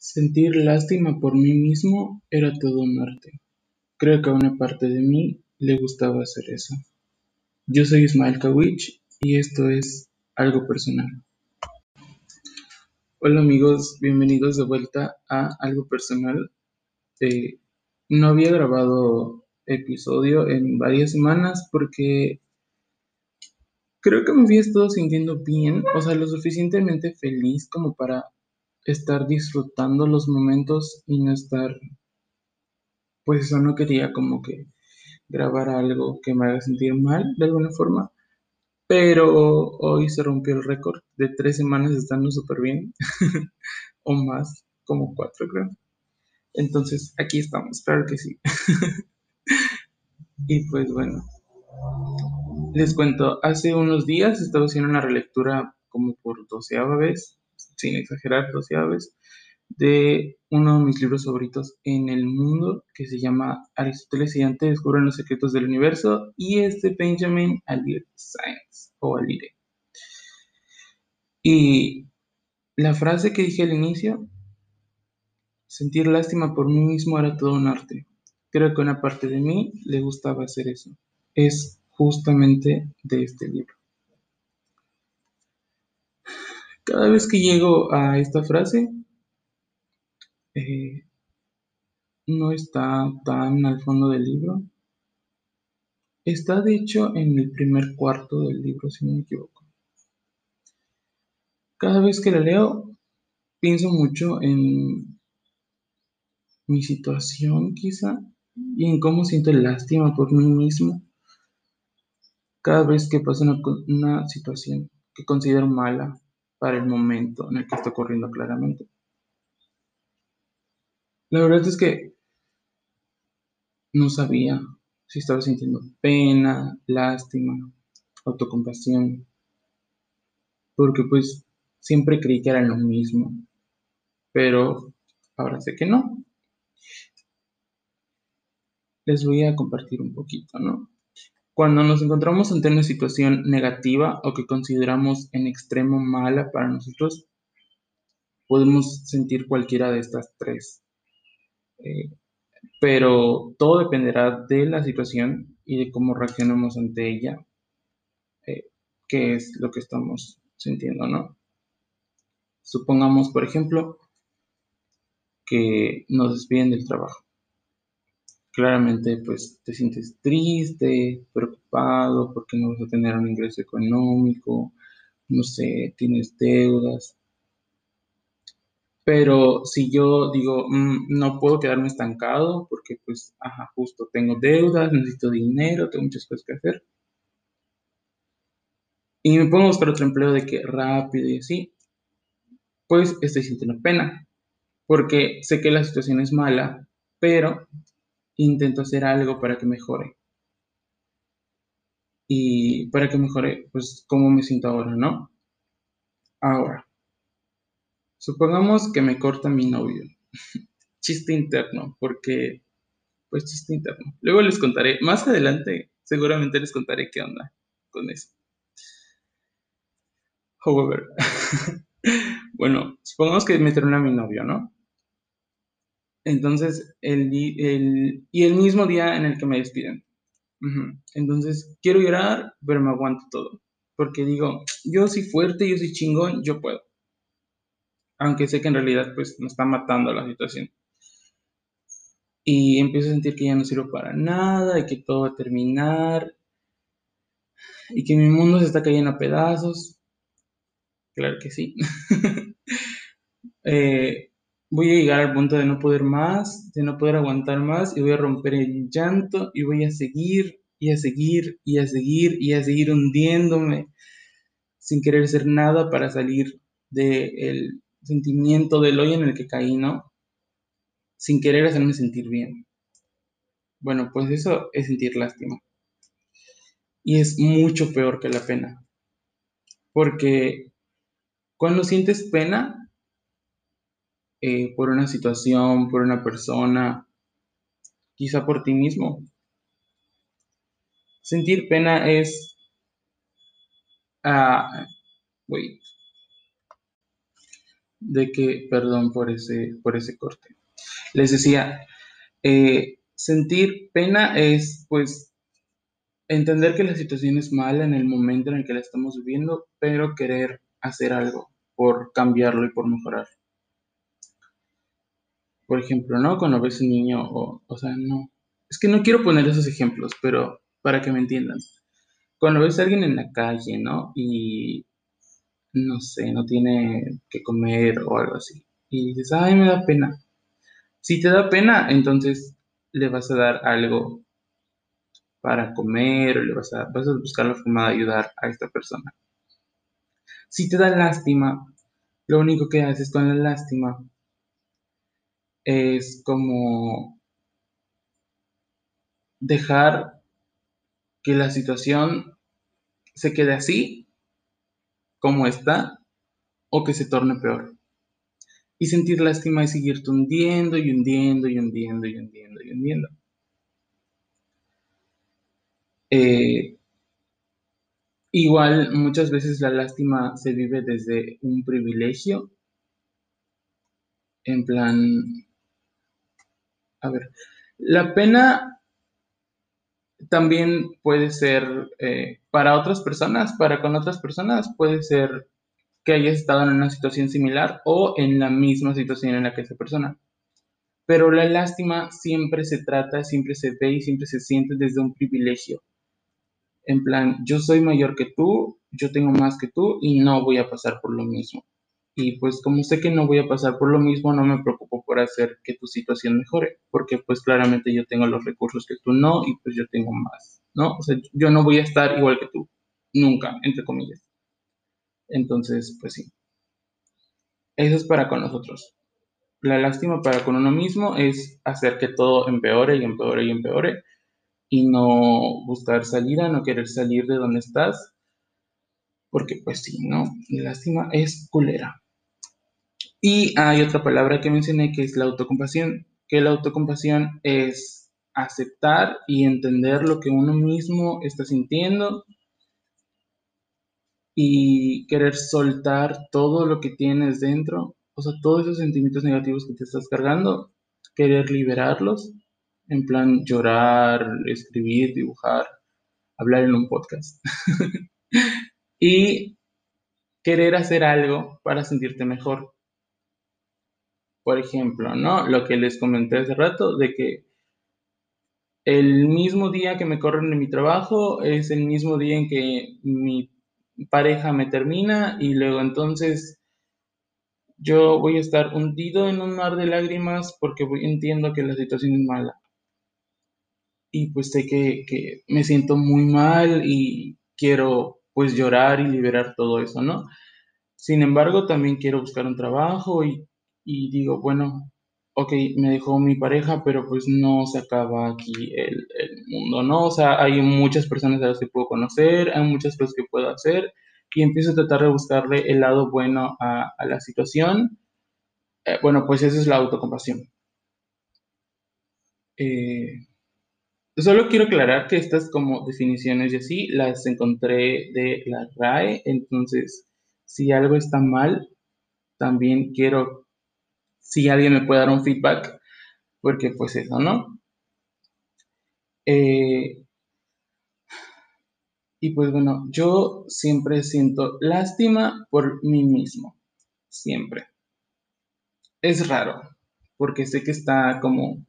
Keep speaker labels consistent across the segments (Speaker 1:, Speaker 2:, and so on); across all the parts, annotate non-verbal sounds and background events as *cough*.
Speaker 1: Sentir lástima por mí mismo era todo un arte. Creo que a una parte de mí le gustaba hacer eso. Yo soy Ismael Kawich y esto es algo personal. Hola amigos, bienvenidos de vuelta a algo personal. Eh, no había grabado episodio en varias semanas porque creo que me había estado sintiendo bien, o sea, lo suficientemente feliz como para estar disfrutando los momentos y no estar, pues eso no quería como que grabar algo que me haga sentir mal de alguna forma, pero hoy se rompió el récord de tres semanas estando súper bien, *laughs* o más, como cuatro creo. Entonces, aquí estamos, claro que sí. *laughs* y pues bueno, les cuento, hace unos días estaba haciendo una relectura como por doceava vez sin exagerar, vez, de uno de mis libros favoritos en el mundo, que se llama Aristóteles y Dante descubren los secretos del universo, y es de Benjamin Alire Science, o Alire. Y la frase que dije al inicio, sentir lástima por mí mismo era todo un arte. Creo que una parte de mí le gustaba hacer eso. Es justamente de este libro. Cada vez que llego a esta frase, eh, no está tan al fondo del libro. Está de hecho en el primer cuarto del libro, si no me equivoco. Cada vez que la leo, pienso mucho en mi situación quizá y en cómo siento lástima por mí mismo cada vez que pasa una situación que considero mala para el momento en el que está ocurriendo claramente. La verdad es que no sabía si estaba sintiendo pena, lástima, autocompasión, porque pues siempre creí que era lo mismo, pero ahora sé que no. Les voy a compartir un poquito, ¿no? Cuando nos encontramos ante una situación negativa o que consideramos en extremo mala para nosotros, podemos sentir cualquiera de estas tres. Eh, pero todo dependerá de la situación y de cómo reaccionamos ante ella, eh, qué es lo que estamos sintiendo, ¿no? Supongamos, por ejemplo, que nos despiden del trabajo claramente pues te sientes triste, preocupado porque no vas a tener un ingreso económico, no sé, tienes deudas. Pero si yo digo, mm, no puedo quedarme estancado porque pues, ajá, justo tengo deudas, necesito dinero, tengo muchas cosas que hacer. Y me pongo a buscar otro empleo de que rápido y así, pues estoy sintiendo pena, porque sé que la situación es mala, pero intento hacer algo para que mejore. Y para que mejore, pues, cómo me siento ahora, ¿no? Ahora, supongamos que me corta mi novio. *laughs* chiste interno, porque, pues, chiste interno. Luego les contaré, más adelante, seguramente les contaré qué onda con eso. However, *laughs* bueno, supongamos que me termina mi novio, ¿no? Entonces, el, y el mismo día en el que me despiden. Entonces, quiero llorar, pero me aguanto todo. Porque digo, yo soy fuerte, yo soy chingón, yo puedo. Aunque sé que en realidad, pues, me está matando la situación. Y empiezo a sentir que ya no sirvo para nada y que todo va a terminar. Y que mi mundo se está cayendo a pedazos. Claro que sí. *laughs* eh, voy a llegar al punto de no poder más, de no poder aguantar más y voy a romper el llanto y voy a seguir y a seguir y a seguir y a seguir hundiéndome sin querer hacer nada para salir del sentimiento del hoyo en el que caí, ¿no? Sin querer hacerme sentir bien. Bueno, pues eso es sentir lástima. Y es mucho peor que la pena. Porque cuando sientes pena, eh, por una situación, por una persona, quizá por ti mismo. Sentir pena es... Uh, wait. de que, perdón por ese, por ese corte. Les decía, eh, sentir pena es pues entender que la situación es mala en el momento en el que la estamos viviendo, pero querer hacer algo por cambiarlo y por mejorar. Por ejemplo, ¿no? Cuando ves un niño, o, o sea, no. Es que no quiero poner esos ejemplos, pero para que me entiendan. Cuando ves a alguien en la calle, ¿no? Y no sé, no tiene que comer o algo así. Y dices, ay, me da pena. Si te da pena, entonces le vas a dar algo para comer, o le vas a, vas a buscar la forma de ayudar a esta persona. Si te da lástima, lo único que haces con la lástima es como dejar que la situación se quede así, como está, o que se torne peor. Y sentir lástima es seguirte hundiendo y hundiendo y hundiendo y hundiendo y hundiendo. Eh, igual muchas veces la lástima se vive desde un privilegio, en plan, a ver, la pena también puede ser eh, para otras personas, para con otras personas, puede ser que hayas estado en una situación similar o en la misma situación en la que esa persona. Pero la lástima siempre se trata, siempre se ve y siempre se siente desde un privilegio. En plan, yo soy mayor que tú, yo tengo más que tú y no voy a pasar por lo mismo. Y pues como sé que no voy a pasar por lo mismo, no me preocupo por hacer que tu situación mejore, porque pues claramente yo tengo los recursos que tú no y pues yo tengo más, ¿no? O sea, yo no voy a estar igual que tú, nunca, entre comillas. Entonces, pues sí. Eso es para con nosotros. La lástima para con uno mismo es hacer que todo empeore y empeore y empeore y no buscar salida, no querer salir de donde estás, porque pues sí, ¿no? La lástima es culera. Y hay otra palabra que mencioné que es la autocompasión, que la autocompasión es aceptar y entender lo que uno mismo está sintiendo y querer soltar todo lo que tienes dentro, o sea, todos esos sentimientos negativos que te estás cargando, querer liberarlos, en plan llorar, escribir, dibujar, hablar en un podcast. *laughs* y querer hacer algo para sentirte mejor. Por ejemplo, ¿no? Lo que les comenté hace rato de que el mismo día que me corren en mi trabajo es el mismo día en que mi pareja me termina y luego entonces yo voy a estar hundido en un mar de lágrimas porque entiendo que la situación es mala. Y pues sé que, que me siento muy mal y quiero pues llorar y liberar todo eso, ¿no? Sin embargo, también quiero buscar un trabajo y, y digo, bueno, ok, me dejó mi pareja, pero pues no se acaba aquí el, el, mundo, ¿no? O sea, hay muchas personas a las que puedo conocer, hay muchas cosas que puedo hacer y empiezo a tratar de buscarle el lado bueno a, a la situación. Eh, bueno, pues esa es la autocompasión. Eh, solo quiero aclarar que estas como definiciones y así las encontré de la RAE, entonces si algo está mal, también quiero si alguien me puede dar un feedback, porque pues eso, ¿no? Eh, y pues bueno, yo siempre siento lástima por mí mismo, siempre. Es raro, porque sé que está como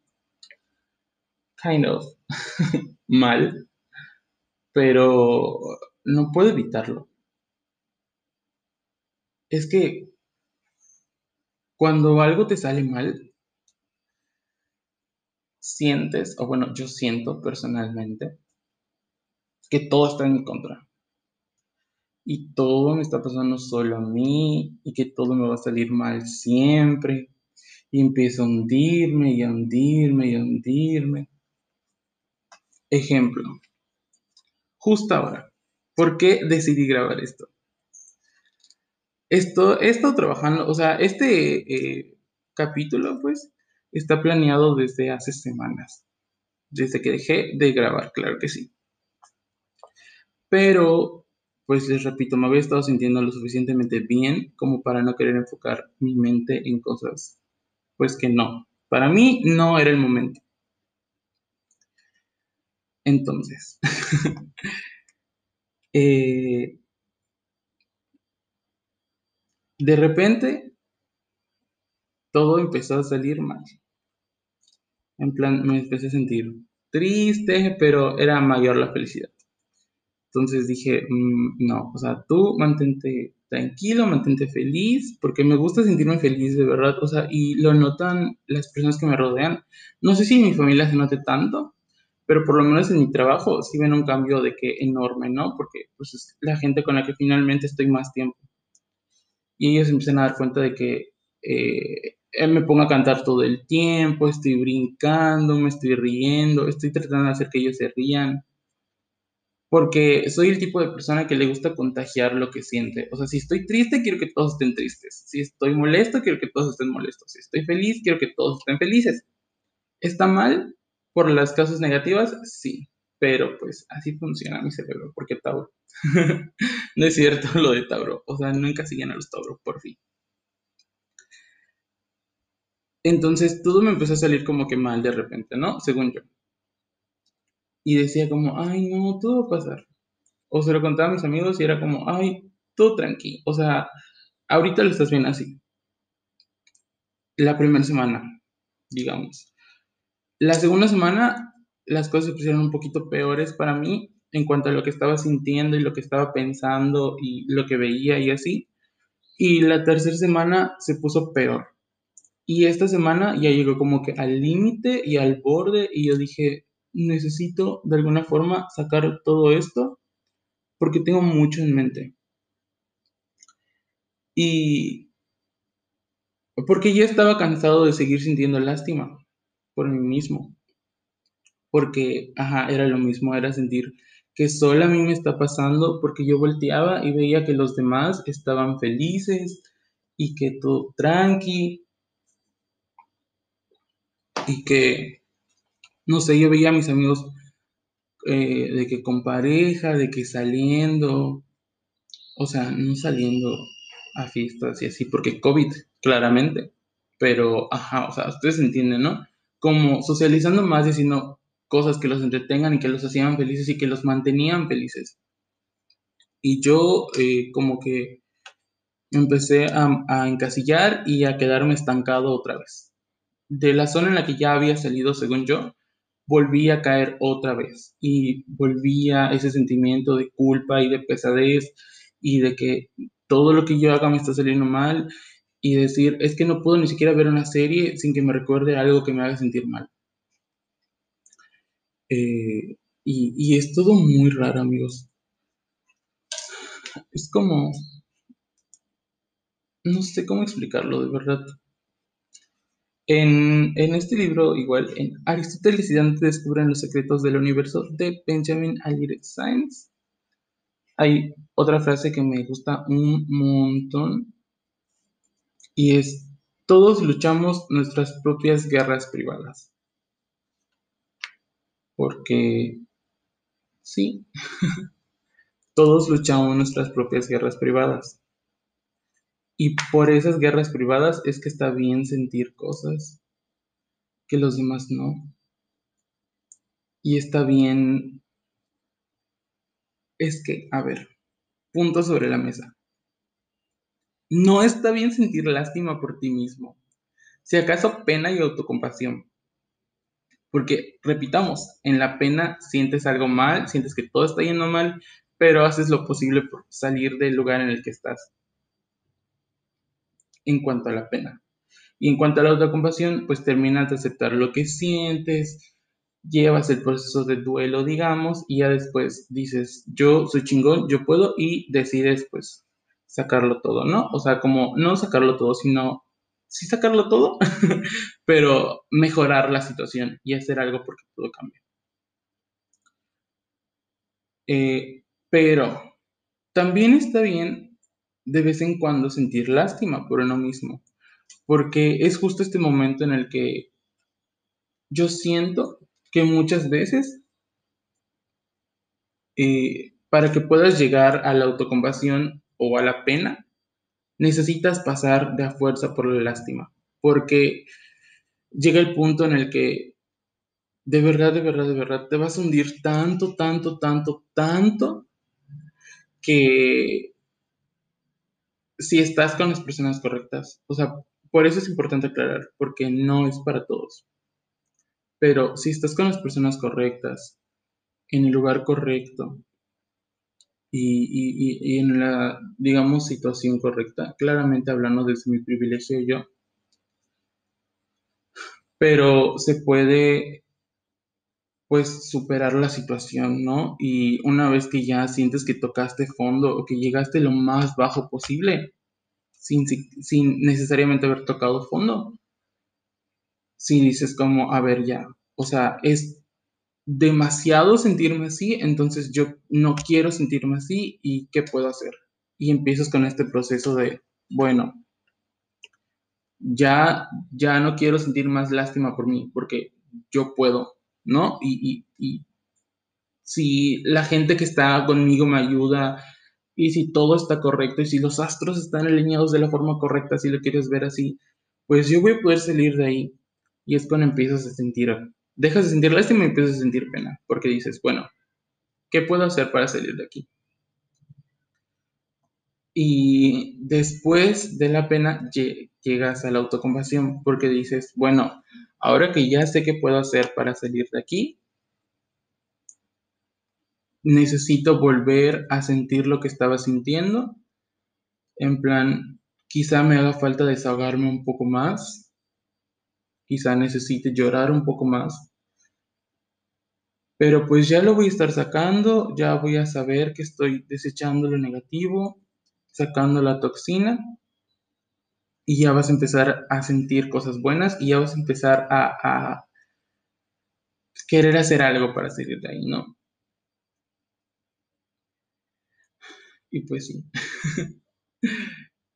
Speaker 1: kind of *laughs* mal, pero no puedo evitarlo. Es que cuando algo te sale mal, sientes, o bueno, yo siento personalmente, que todo está en mi contra. Y todo me está pasando solo a mí y que todo me va a salir mal siempre. Y empiezo a hundirme y a hundirme y a hundirme. Ejemplo. Justo ahora. ¿Por qué decidí grabar esto? Esto, he estado trabajando, o sea, este eh, capítulo, pues, está planeado desde hace semanas. Desde que dejé de grabar, claro que sí. Pero, pues les repito, me había estado sintiendo lo suficientemente bien como para no querer enfocar mi mente en cosas, pues que no, para mí no era el momento. Entonces, *laughs* eh, de repente, todo empezó a salir mal. En plan, me empecé a sentir triste, pero era mayor la felicidad. Entonces dije, mm, no, o sea, tú mantente tranquilo, mantente feliz, porque me gusta sentirme feliz de verdad, o sea, y lo notan las personas que me rodean. No sé si en mi familia se note tanto, pero por lo menos en mi trabajo sí ven un cambio de que enorme, ¿no? Porque pues es la gente con la que finalmente estoy más tiempo. Y ellos empiezan a dar cuenta de que eh, me pongo a cantar todo el tiempo, estoy brincando, me estoy riendo, estoy tratando de hacer que ellos se rían porque soy el tipo de persona que le gusta contagiar lo que siente. O sea, si estoy triste, quiero que todos estén tristes. Si estoy molesto, quiero que todos estén molestos. Si estoy feliz, quiero que todos estén felices. ¿Está mal por las causas negativas? Sí, pero pues así funciona mi cerebro, porque Tauro. *laughs* no es cierto *laughs* lo de Tauro. O sea, no encasillan a los Tauro, por fin. Entonces todo me empezó a salir como que mal de repente, ¿no? Según yo y decía como, ay, no, todo va a pasar. O se lo contaba a mis amigos y era como, ay, todo tranquilo. O sea, ahorita lo estás bien así. La primera semana, digamos. La segunda semana, las cosas se pusieron un poquito peores para mí en cuanto a lo que estaba sintiendo y lo que estaba pensando y lo que veía y así. Y la tercera semana se puso peor. Y esta semana ya llegó como que al límite y al borde y yo dije, necesito de alguna forma sacar todo esto porque tengo mucho en mente. Y porque ya estaba cansado de seguir sintiendo lástima por mí mismo. Porque, ajá, era lo mismo, era sentir que solo a mí me está pasando porque yo volteaba y veía que los demás estaban felices y que todo tranqui y que no sé, yo veía a mis amigos eh, de que con pareja, de que saliendo, o sea, no saliendo a fiestas y así, porque COVID, claramente, pero, ajá, o sea, ustedes entienden, ¿no? Como socializando más, diciendo cosas que los entretengan y que los hacían felices y que los mantenían felices. Y yo eh, como que empecé a encasillar y a quedarme estancado otra vez. De la zona en la que ya había salido, según yo, volví a caer otra vez y volvía ese sentimiento de culpa y de pesadez y de que todo lo que yo haga me está saliendo mal y decir, es que no puedo ni siquiera ver una serie sin que me recuerde algo que me haga sentir mal. Eh, y, es todo muy raro, amigos. Es como... No sé cómo explicarlo, de verdad. En, este libro, igual, en Aristóteles y Dante descubren los secretos del universo de Benjamin Science. Hay otra frase que me gusta un montón y es, todos luchamos nuestras propias guerras privadas. Porque, sí, todos luchamos nuestras propias guerras privadas. Y por esas guerras privadas es que está bien sentir cosas que los demás no. Y está bien... Es que, a ver, punto sobre la mesa. No está bien sentir lástima por ti mismo. Si acaso pena y autocompasión. Porque, repitamos, en la pena sientes algo mal, sientes que todo está yendo mal, pero haces lo posible por salir del lugar en el que estás en cuanto a la pena. Y en cuanto a la autocompasión, pues terminas de aceptar lo que sientes, llevas el proceso de duelo, digamos, y ya después dices, yo soy chingón, yo puedo, y decides pues sacarlo todo, ¿no? O sea, como no sacarlo todo, sino sí sacarlo todo, *laughs* pero mejorar la situación y hacer algo porque todo cambia. Eh, pero también está bien de vez en cuando sentir lástima por uno mismo, porque es justo este momento en el que yo siento que muchas veces eh, para que puedas llegar a la autocompasión o a la pena, necesitas pasar de a fuerza por la lástima, porque llega el punto en el que de verdad, de verdad, de verdad, te vas a hundir tanto, tanto, tanto, tanto, que si estás con las personas correctas, o sea, por eso es importante aclarar, porque no es para todos. Pero si estás con las personas correctas, en el lugar correcto y, en la, digamos, situación correcta, claramente hablando desde mi privilegio yo, pero se puede pues superar la situación, ¿no? Y una vez que ya sientes que tocaste fondo o que llegaste lo más bajo posible, sin, sin necesariamente haber tocado fondo, si dices como, a ver, ya, o sea, es demasiado sentirme así, entonces yo no quiero sentirme así y ¿qué puedo hacer? Y empiezas con este proceso de, bueno, ya, ya no quiero sentir más lástima por mí, porque yo puedo, ¿no? Y, si la gente que está conmigo me ayuda y si todo está correcto y si los astros están alineados de la forma correcta, si lo quieres ver así, pues yo voy a poder salir de ahí. Y es cuando empiezas a sentir, dejas de sentir lástima y empiezas a sentir pena, porque dices, bueno, ¿qué puedo hacer para salir de aquí? Y después de la pena llegas a la autocompasión, porque dices, bueno, Ahora que ya sé qué puedo hacer para salir de aquí, necesito volver a sentir lo que estaba sintiendo. En plan, quizá me haga falta desahogarme un poco más. Quizá necesite llorar un poco más. Pero pues ya lo voy a estar sacando, ya voy a saber que estoy desechando lo negativo, sacando la toxina y ya vas a empezar a sentir cosas buenas y ya vas a empezar a, querer hacer algo para salir de ahí, ¿no? Y pues sí, *laughs*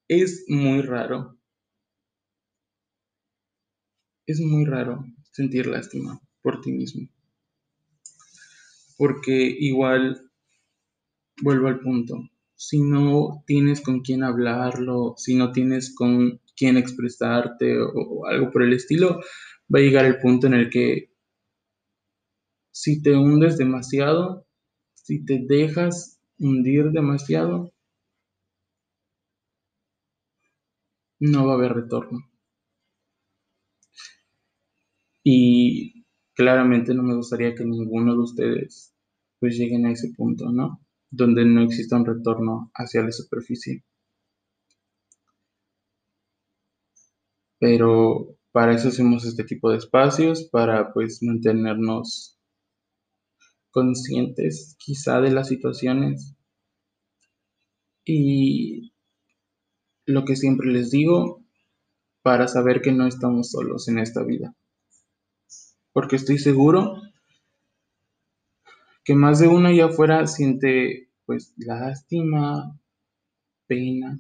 Speaker 1: es muy raro. Es muy raro sentir lástima por ti mismo. Porque igual, vuelvo al punto, si no tienes con quién hablarlo, si no tienes con quién expresarte o, algo por el estilo, va a llegar el punto en el que si te hundes demasiado, si te dejas hundir demasiado, no va a haber retorno. Y claramente no me gustaría que ninguno de ustedes pues lleguen a ese punto, ¿no? Donde no exista un retorno hacia la superficie. pero para eso hacemos este tipo de espacios, para pues mantenernos conscientes quizá de las situaciones y lo que siempre les digo, para saber que no estamos solos en esta vida. Porque estoy seguro que más de uno allá afuera siente pues lástima, pena,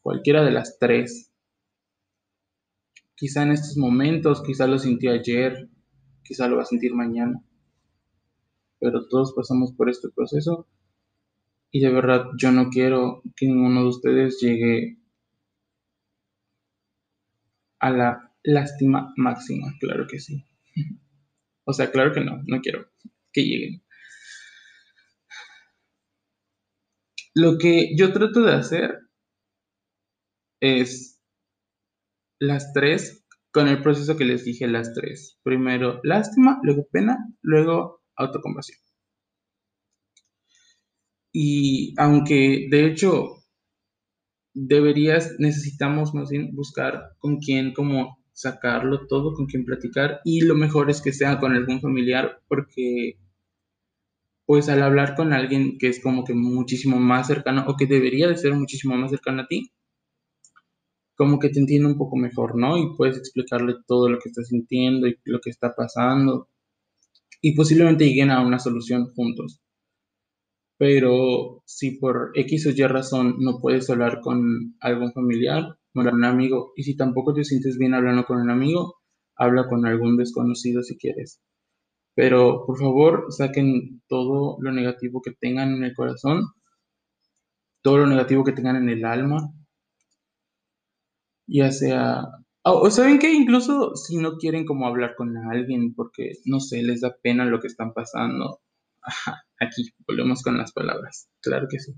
Speaker 1: cualquiera de las tres Quizá en estos momentos, quizá lo sintió ayer, quizá lo va a sentir mañana. Pero todos pasamos por este proceso y de verdad yo no quiero que ninguno de ustedes llegue a la lástima máxima, claro que sí. *laughs* O sea, claro que no, no quiero que lleguen. Lo que yo trato de hacer es las tres con el proceso que les dije las tres. Primero lástima, luego pena, luego autocompasión. Y aunque de hecho deberías, necesitamos más bien buscar con quién como sacarlo todo, con quién platicar y lo mejor es que sea con algún familiar porque pues al hablar con alguien que es como que muchísimo más cercano o que debería de ser muchísimo más cercano a ti, como que te entiende un poco mejor, ¿no? Y puedes explicarle todo lo que estás sintiendo y lo que está pasando. Y posiblemente lleguen a una solución juntos. Pero si por X o Y razón no puedes hablar con algún familiar, con un amigo, y si tampoco te sientes bien hablando con un amigo, habla con algún desconocido si quieres. Pero por favor, saquen todo lo negativo que tengan en el corazón, todo lo negativo que tengan en el alma, ya sea, o, saben que incluso si no quieren como hablar con alguien porque, no sé, les da pena lo que están pasando, *laughs* aquí volvemos con las palabras, claro que sí.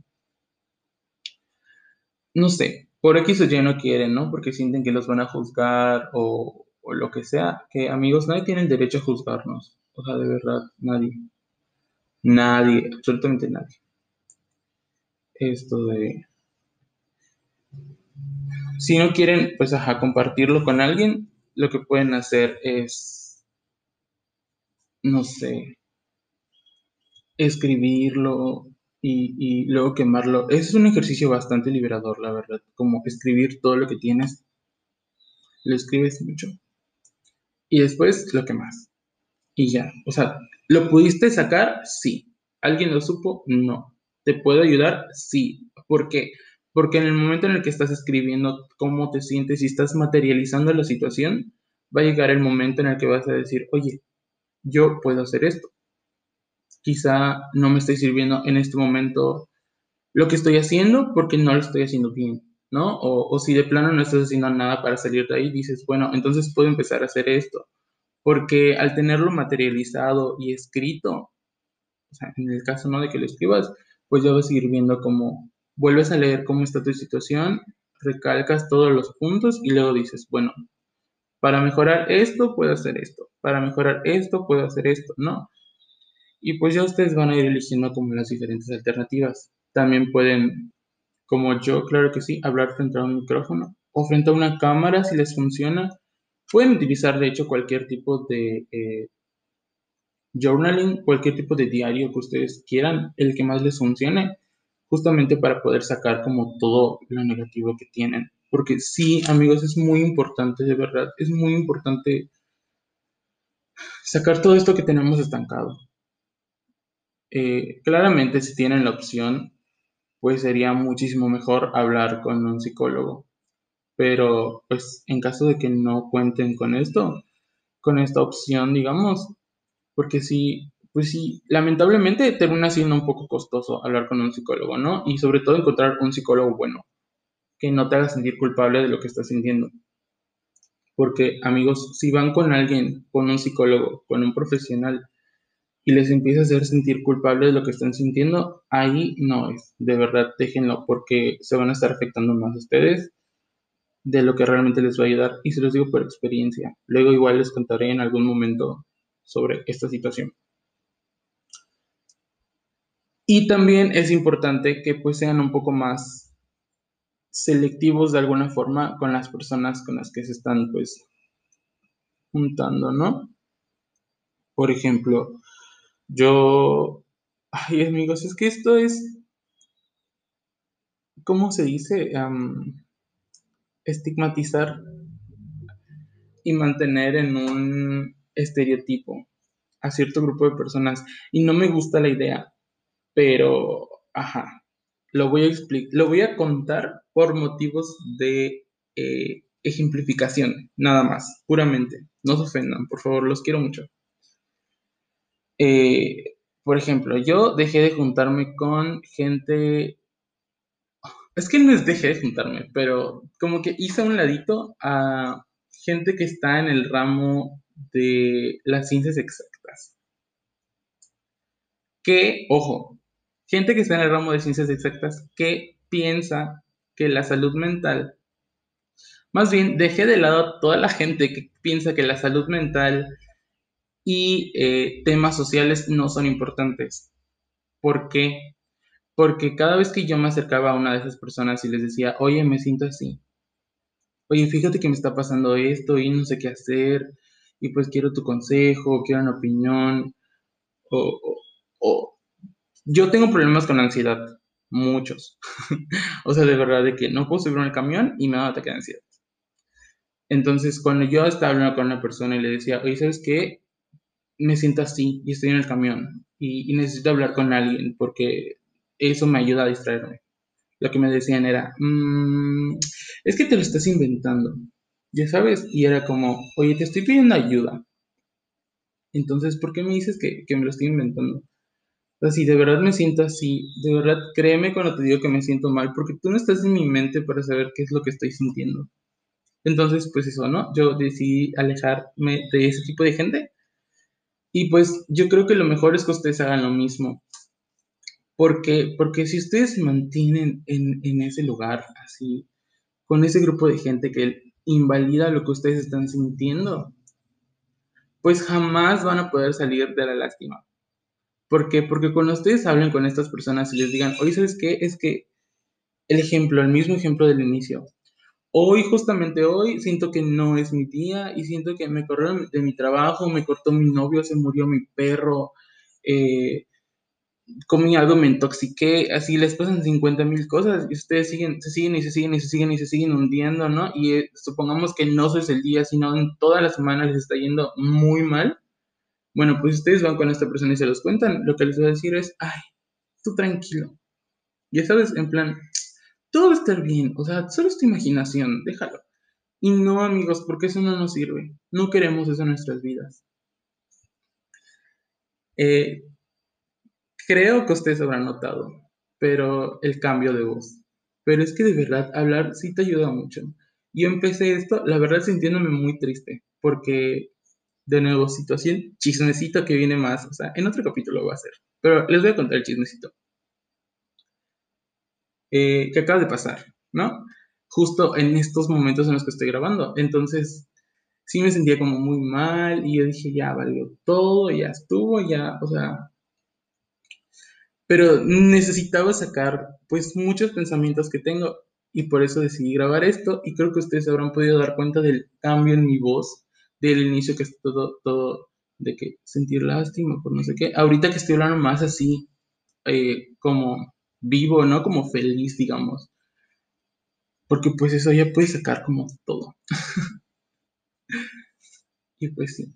Speaker 1: No sé, por X o Y no quieren, ¿no? Porque sienten que los van a juzgar o, lo que sea, que amigos, nadie tiene el derecho a juzgarnos, o sea, de verdad, nadie. Nadie, absolutamente nadie. Esto de si no quieren, pues, ajá, compartirlo con alguien, lo que pueden hacer es, no sé, escribirlo y, luego quemarlo. Es un ejercicio bastante liberador, la verdad, como escribir todo lo que tienes, lo escribes mucho. Y después lo quemas. Y ya, o sea, ¿lo pudiste sacar? Sí. ¿Alguien lo supo? No. ¿Te puedo ayudar? Sí. ¿Por qué? Porque en el momento en el que estás escribiendo cómo te sientes y estás materializando la situación, va a llegar el momento en el que vas a decir, oye, yo puedo hacer esto. Quizá no me estoy sirviendo en este momento lo que estoy haciendo porque no lo estoy haciendo bien, ¿no? O, o si de plano no estás haciendo nada para salir de ahí, dices, bueno, entonces puedo empezar a hacer esto. Porque al tenerlo materializado y escrito, o sea, en el caso no de que lo escribas, pues ya vas a ir viendo cómo, vuelves a leer cómo está tu situación, recalcas todos los puntos y luego dices, bueno, para mejorar esto puedo hacer esto, para mejorar esto puedo hacer esto, ¿no? Y pues ya ustedes van a ir eligiendo como las diferentes alternativas. También pueden, como yo, claro que sí, hablar frente a un micrófono o frente a una cámara si les funciona. Pueden utilizar de hecho cualquier tipo de eh, journaling, cualquier tipo de diario que ustedes quieran, el que más les funcione justamente para poder sacar como todo lo negativo que tienen. Porque sí, amigos, es muy importante, de verdad, es muy importante sacar todo esto que tenemos estancado. Eh, claramente, si tienen la opción, pues sería muchísimo mejor hablar con un psicólogo. Pero, pues, en caso de que no cuenten con esto, con esta opción, digamos, porque si pues sí, lamentablemente termina siendo un poco costoso hablar con un psicólogo, ¿no? Y sobre todo encontrar un psicólogo bueno, que no te haga sentir culpable de lo que estás sintiendo. Porque amigos, si van con alguien, con un psicólogo, con un profesional, y les empieza a hacer sentir culpable de lo que están sintiendo, ahí no es. De verdad, déjenlo porque se van a estar afectando más a ustedes de lo que realmente les va a ayudar. Y se los digo por experiencia. Luego igual les contaré en algún momento sobre esta situación. Y también es importante que pues sean un poco más selectivos de alguna forma con las personas con las que se están pues juntando, ¿no? Por ejemplo, yo, ay amigos, es que esto es, ¿cómo se dice? estigmatizar y mantener en un estereotipo a cierto grupo de personas. Y no me gusta la idea pero, ajá, lo voy a explicar, lo voy a contar por motivos de eh, ejemplificación, nada más, puramente. No se ofendan, por favor, los quiero mucho. Eh, por ejemplo, yo dejé de juntarme con gente. Es que no es dejé de juntarme, pero como que hice a un ladito a gente que está en el ramo de las ciencias exactas. Que, ojo, gente que está en el ramo de ciencias exactas que piensa que la salud mental, más bien dejé de lado toda la gente que piensa que la salud mental y eh, temas sociales no son importantes. ¿Por qué? Porque cada vez que yo me acercaba a una de esas personas y les decía, oye, me siento así, oye, fíjate que me está pasando esto y no sé qué hacer, y pues quiero tu consejo, quiero una opinión, o, o yo tengo problemas con la ansiedad, muchos. *laughs* o sea, de verdad, de que no puedo subir en el camión y me da ataque de ansiedad. Entonces, cuando yo estaba hablando con una persona y le decía, oye, ¿sabes qué? Me siento así y estoy en el camión y, necesito hablar con alguien porque eso me ayuda a distraerme. Lo que me decían era, mm, es que te lo estás inventando, ya sabes, y era como, oye, te estoy pidiendo ayuda. Entonces, ¿por qué me dices que, que me lo estoy inventando? O sea, si de verdad me siento así, de verdad créeme cuando te digo que me siento mal, porque tú no estás en mi mente para saber qué es lo que estoy sintiendo. Entonces, pues eso, ¿no? Yo decidí alejarme de ese tipo de gente. Y pues yo creo que lo mejor es que ustedes hagan lo mismo. Porque, porque si ustedes mantienen en, en ese lugar, así, con ese grupo de gente que invalida lo que ustedes están sintiendo, pues jamás van a poder salir de la lástima. ¿Por? Porque cuando ustedes hablen con estas personas y les digan, oye, ¿sabes qué? Es que el ejemplo, el mismo ejemplo del inicio. Hoy, justamente hoy, siento que no es mi día y siento que me corrieron de mi trabajo, me cortó mi novio, se murió mi perro, eh, comí algo, me intoxiqué, así les pasan 50 mil cosas y ustedes siguen, se siguen y se siguen y se siguen y se siguen hundiendo, ¿no? Y eh, supongamos que no es el día, sino en toda la semana les está yendo muy mal. Bueno, pues ustedes van con esta persona y se los cuentan, lo que les voy a decir es, ay, tú tranquilo. Ya sabes, en plan, todo va a estar bien, o sea, solo es tu imaginación, déjalo. Y no, amigos, porque eso no nos sirve. No queremos eso en nuestras vidas. Eh, Creo que ustedes habrán notado, pero el cambio de voz. Pero es que de verdad hablar sí te ayuda mucho. Yo empecé esto, la verdad sintiéndome muy triste, porque de nuevo, situación, chismecito que viene más, o sea, en otro capítulo lo voy a hacer, pero les voy a contar el chismecito. Eh, que acaba de pasar, ¿no? Justo en estos momentos en los que estoy grabando. Entonces, sí me sentía como muy mal y yo dije, ya valió todo, ya estuvo, ya, o sea, pero necesitaba sacar pues muchos pensamientos que tengo y por eso decidí grabar esto y creo que ustedes habrán podido dar cuenta del cambio en mi voz del inicio que es todo, todo de que sentir lástima por no sé qué. Ahorita que estoy hablando más así, eh, como vivo, ¿no? Como feliz, digamos. Porque pues eso ya puede sacar como todo. *laughs* y pues sí.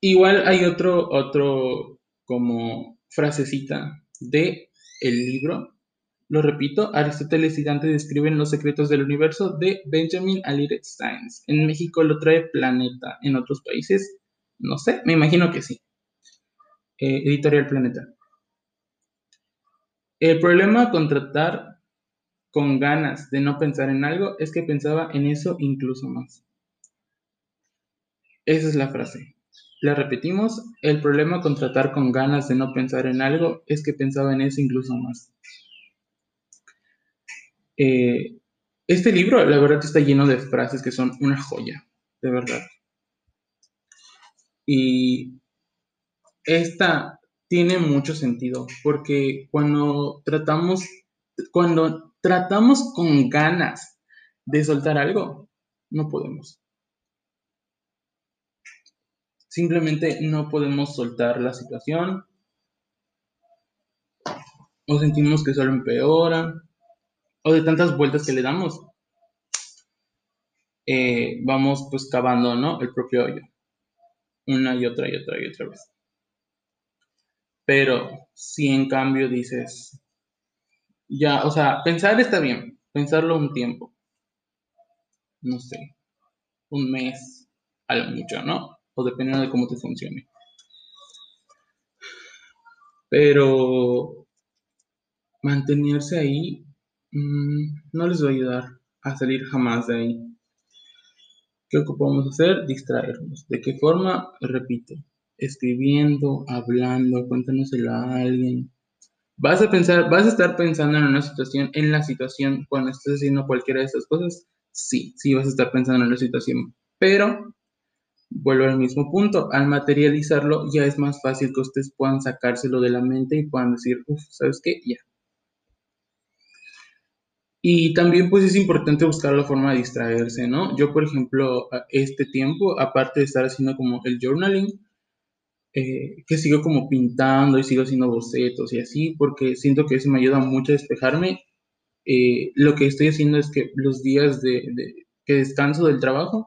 Speaker 1: Igual hay otro, otro como frasecita de el libro. Lo repito, Aristóteles y Dante describen los secretos del universo de Benjamin Alire Steins. En México lo trae Planeta, en otros países, no sé, me imagino que sí. Eh, editorial Planeta. El problema con tratar con ganas de no pensar en algo es que pensaba en eso incluso más. Esa es la frase. La repetimos, el problema con tratar con ganas de no pensar en algo es que pensaba en eso incluso más. Eh, este libro, la verdad, está lleno de frases que son una joya, de verdad. Y esta tiene mucho sentido, porque cuando tratamos, cuando tratamos con ganas de soltar algo, no podemos. Simplemente no podemos soltar la situación o sentimos que solo empeora o de tantas vueltas que le damos, eh, vamos pues cavando, ¿no? El propio hoyo. Una y otra y otra y otra vez. Pero si en cambio dices, ya, o sea, pensar está bien, pensarlo un tiempo, no sé, un mes, a lo mucho, ¿no? o dependiendo de cómo te funcione. Pero mantenerse ahí mm, no les va a ayudar a salir jamás de ahí. ¿Qué ocupamos hacer? Distraernos. ¿De qué forma? Repito, escribiendo, hablando, cuéntanoselo a alguien. Vas a pensar, vas a estar pensando en una situación, en la situación cuando estés haciendo cualquiera de estas cosas. Sí, sí vas a estar pensando en la situación, pero vuelvo al mismo punto, al materializarlo ya es más fácil que ustedes puedan sacárselo de la mente y puedan decir, uff, ¿sabes qué? Ya. Y también pues es importante buscar la forma de distraerse, ¿no? Yo, por ejemplo, este tiempo, aparte de estar haciendo como el journaling, eh, que sigo como pintando y sigo haciendo bocetos y así, porque siento que eso me ayuda mucho a despejarme. Eh, lo que estoy haciendo es que los días de, que descanso del trabajo,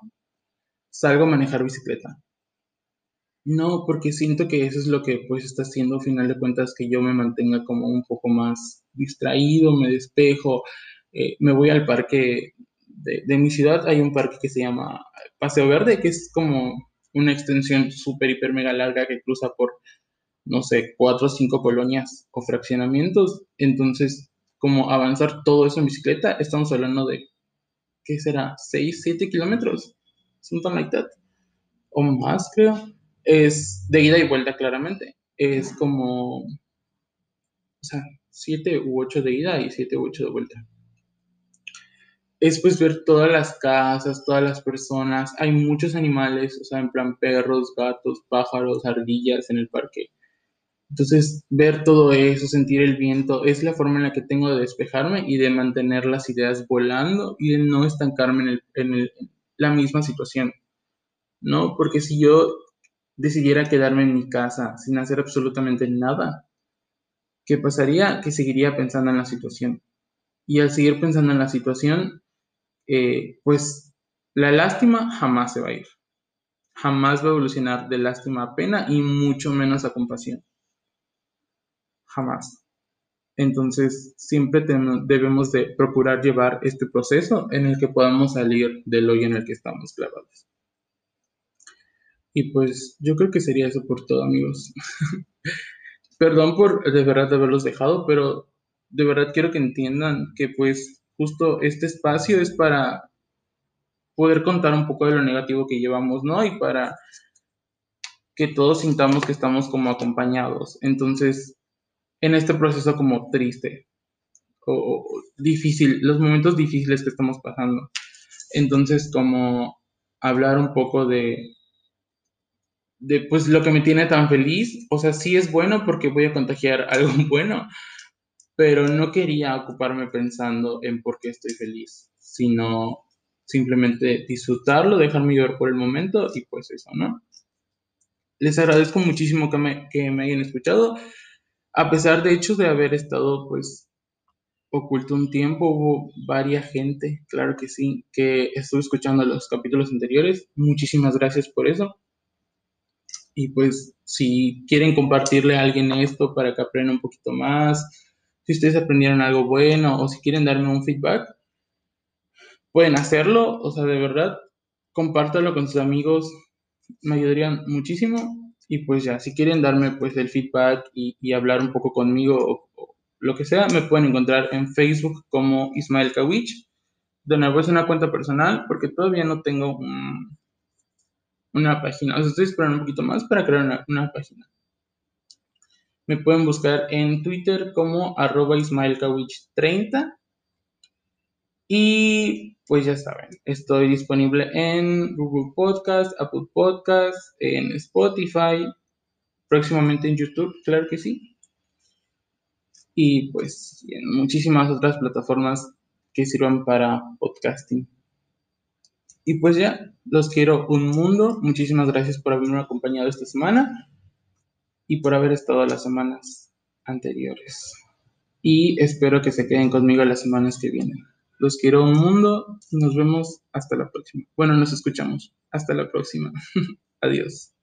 Speaker 1: salgo a manejar bicicleta. No, porque siento que eso es lo que pues está haciendo, al final de cuentas, que yo me mantenga como un poco más distraído, me despejo, eh, me voy al parque de, mi ciudad hay un parque que se llama Paseo Verde, que es como una extensión súper, hiper, mega larga que cruza por, no sé, cuatro o cinco colonias o fraccionamientos. Entonces, como avanzar todo eso en bicicleta, estamos hablando de, ¿qué será? ¿6, 7 kilómetros? Something like that. O más, creo. Es de ida y vuelta, claramente. Es como, o sea, 7 u 8 de ida y 7 u 8 de vuelta es pues ver todas las casas, todas las personas. Hay muchos animales, o sea, en plan perros, gatos, pájaros, ardillas en el parque. Entonces, ver todo eso, sentir el viento, es la forma en la que tengo de despejarme y de mantener las ideas volando y de no estancarme en, la misma situación. ¿No? Porque si yo decidiera quedarme en mi casa sin hacer absolutamente nada, ¿qué pasaría? Que seguiría pensando en la situación. Y al seguir pensando en la situación, eh, pues la lástima jamás se va a ir. Jamás va a evolucionar de lástima a pena y mucho menos a compasión. Jamás. Entonces, siempre debemos de procurar llevar este proceso en el que podamos salir del hoyo en el que estamos clavados. Y pues yo creo que sería eso por todo, amigos. *laughs* Perdón por de verdad haberlos dejado, pero de verdad quiero que entiendan que pues justo este espacio es para poder contar un poco de lo negativo que llevamos, ¿no? Y para que todos sintamos que estamos como acompañados. Entonces, en este proceso como triste o, difícil, los momentos difíciles que estamos pasando. Entonces, como hablar un poco de, de pues lo que me tiene tan feliz, o sea, sí es bueno porque voy a contagiar *laughs* algo bueno, pero no quería ocuparme pensando en por qué estoy feliz, sino simplemente disfrutarlo, dejarme llevar por el momento y pues eso, ¿no? Les agradezco muchísimo que me, que me hayan escuchado, a pesar de hecho de haber estado pues oculto un tiempo, hubo varias gente, claro que sí, que estuvo escuchando los capítulos anteriores, muchísimas gracias por eso. Y pues si quieren compartirle a alguien esto para que aprenda un poquito más, si ustedes aprendieron algo bueno o si quieren darme un feedback, pueden hacerlo. O sea, de verdad, compártalo con sus amigos, me ayudarían muchísimo. Y pues ya, si quieren darme pues el feedback y, hablar un poco conmigo o, lo que sea, me pueden encontrar en Facebook como Ismael Kawich. De nuevo es una cuenta personal porque todavía no tengo una página. O sea, estoy esperando un poquito más para crear una página. Me pueden buscar en Twitter como arroba ismaelkawich30. Y pues ya saben, estoy disponible en Google Podcast, Apple Podcast, en Spotify, próximamente en YouTube, claro que sí. Y pues en muchísimas otras plataformas que sirvan para podcasting. Y pues ya, los quiero un mundo. Muchísimas gracias por haberme acompañado esta semana y por haber estado las semanas anteriores. Y espero que se queden conmigo las semanas que vienen. Los quiero un mundo. Nos vemos hasta la próxima. Bueno, nos escuchamos. Hasta la próxima. *laughs* Adiós.